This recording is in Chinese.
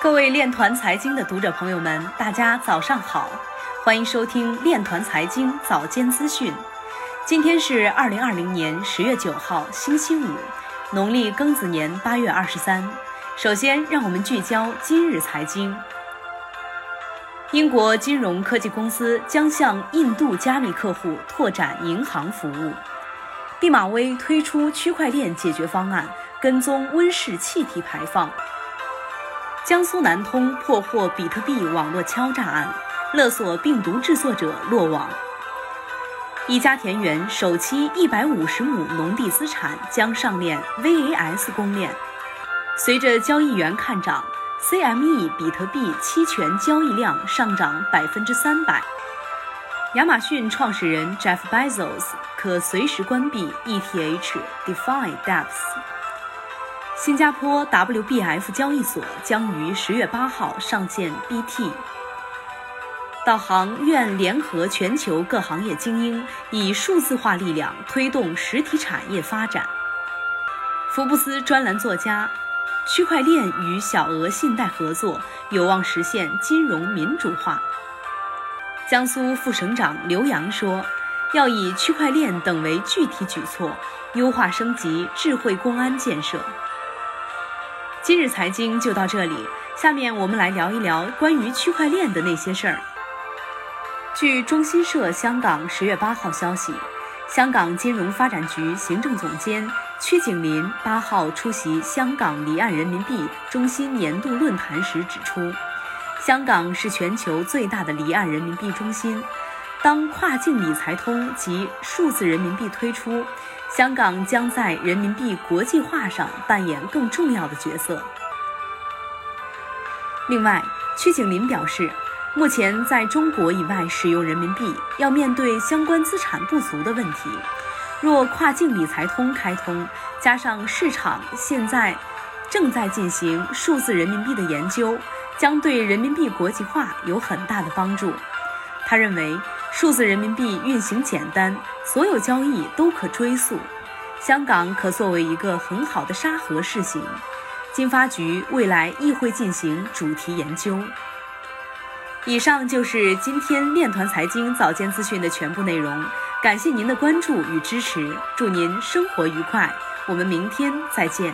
各位链团财经的读者朋友们，大家早上好，欢迎收听链团财经早间资讯。今天是二零二零年十月九号，星期五，农历庚子年八月二十三。首先，让我们聚焦今日财经。英国金融科技公司将向印度加密客户拓展银行服务。毕马威推出区块链解决方案，跟踪温室气体排放。江苏南通破获比特币网络敲诈案，勒索病毒制作者落网。一家田园首期一百五十亩农地资产将上链 VAS 公链。随着交易员看涨，CME 比特币期权交易量上涨百分之三百。亚马逊创始人 Jeff Bezos 可随时关闭 ETH DeFi Dapps。新加坡 WBF 交易所将于十月八号上线 BT。导航愿联合全球各行业精英，以数字化力量推动实体产业发展。福布斯专栏作家：区块链与小额信贷合作有望实现金融民主化。江苏副省长刘洋说：“要以区块链等为具体举措，优化升级智慧公安建设。”今日财经就到这里，下面我们来聊一聊关于区块链的那些事儿。据中新社香港十月八号消息，香港金融发展局行政总监曲景林八号出席香港离岸人民币中心年度论坛时指出，香港是全球最大的离岸人民币中心。当跨境理财通及数字人民币推出。香港将在人民币国际化上扮演更重要的角色。另外，曲景林表示，目前在中国以外使用人民币要面对相关资产不足的问题。若跨境理财通开通，加上市场现在正在进行数字人民币的研究，将对人民币国际化有很大的帮助。他认为。数字人民币运行简单，所有交易都可追溯。香港可作为一个很好的沙盒试行。金发局未来亦会进行主题研究。以上就是今天链团财经早间资讯的全部内容，感谢您的关注与支持，祝您生活愉快，我们明天再见。